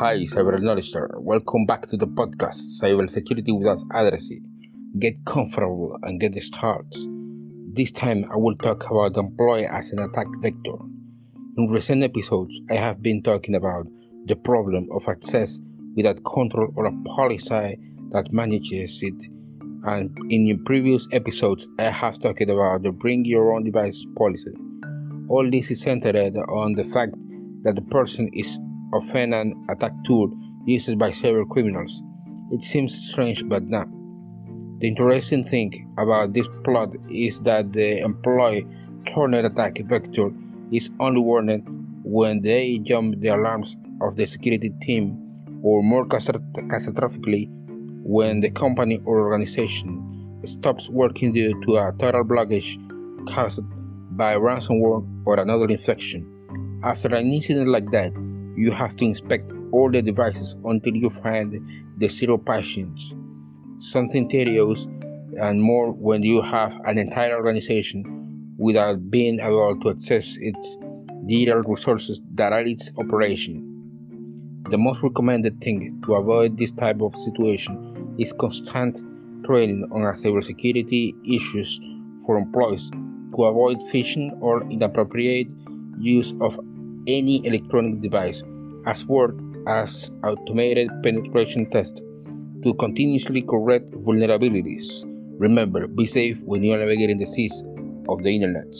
Hi, Cyber Knowledger. Welcome back to the podcast, cyber Cybersecurity Without Addressing. Get comfortable and get started. This time I will talk about employee as an attack vector. In recent episodes, I have been talking about the problem of access without control or a policy that manages it. And in previous episodes, I have talked about the bring your own device policy. All this is centered on the fact that the person is often an attack tool used by several criminals. It seems strange, but not. The interesting thing about this plot is that the employee turned attack vector is only warned when they jump the alarms of the security team, or more catastrophically, when the company or organization stops working due to a total blockage caused by ransomware or another infection. After an incident like that, you have to inspect all the devices until you find the zero patients. Something tedious and more when you have an entire organization without being able to access its digital resources that are its operation. The most recommended thing to avoid this type of situation is constant training on cybersecurity issues for employees to avoid phishing or inappropriate use of any electronic device, as well as automated penetration tests to continuously correct vulnerabilities. Remember, be safe when you are navigating the seas of the internet.